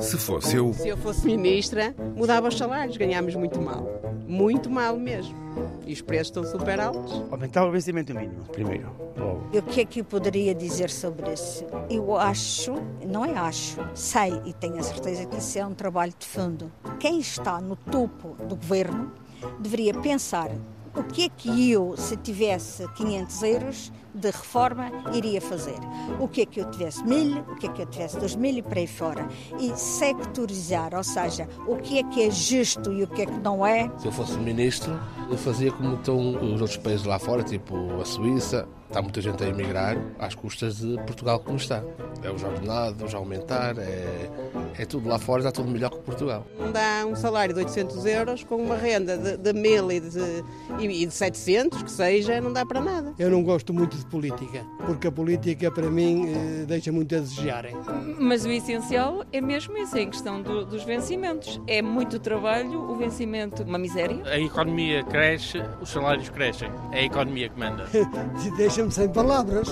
Se fosse eu. Se eu fosse ministra, mudava os salários, ganhámos muito mal. Muito mal mesmo. E os preços estão super altos. Aumentar o vencimento mínimo, primeiro, logo. E o que é que eu poderia dizer sobre isso? Eu acho, não é acho, sei e tenho a certeza que isso é um trabalho de fundo. Quem está no topo do governo deveria pensar o que é que eu, se tivesse 500 euros de reforma, iria fazer? O que é que eu tivesse mil, o que é que eu tivesse dois mil e para aí fora? E sectorizar, ou seja, o que é que é justo e o que é que não é. Se eu fosse ministro, eu fazia como estão os outros países lá fora, tipo a Suíça, Está muita gente a emigrar às custas de Portugal como está. É os ordenados, aumentar, é, é tudo lá fora, está tudo melhor que Portugal. Não dá um salário de 800 euros com uma renda de, de 1000 e de, e de 700, que seja, não dá para nada. Eu não gosto muito de política, porque a política para mim eh, deixa muito a desejarem. Mas o essencial é mesmo isso, é em questão do, dos vencimentos. É muito trabalho, o vencimento, uma miséria. A economia cresce, os salários crescem. É a economia que manda. Deixa-me sem palavras.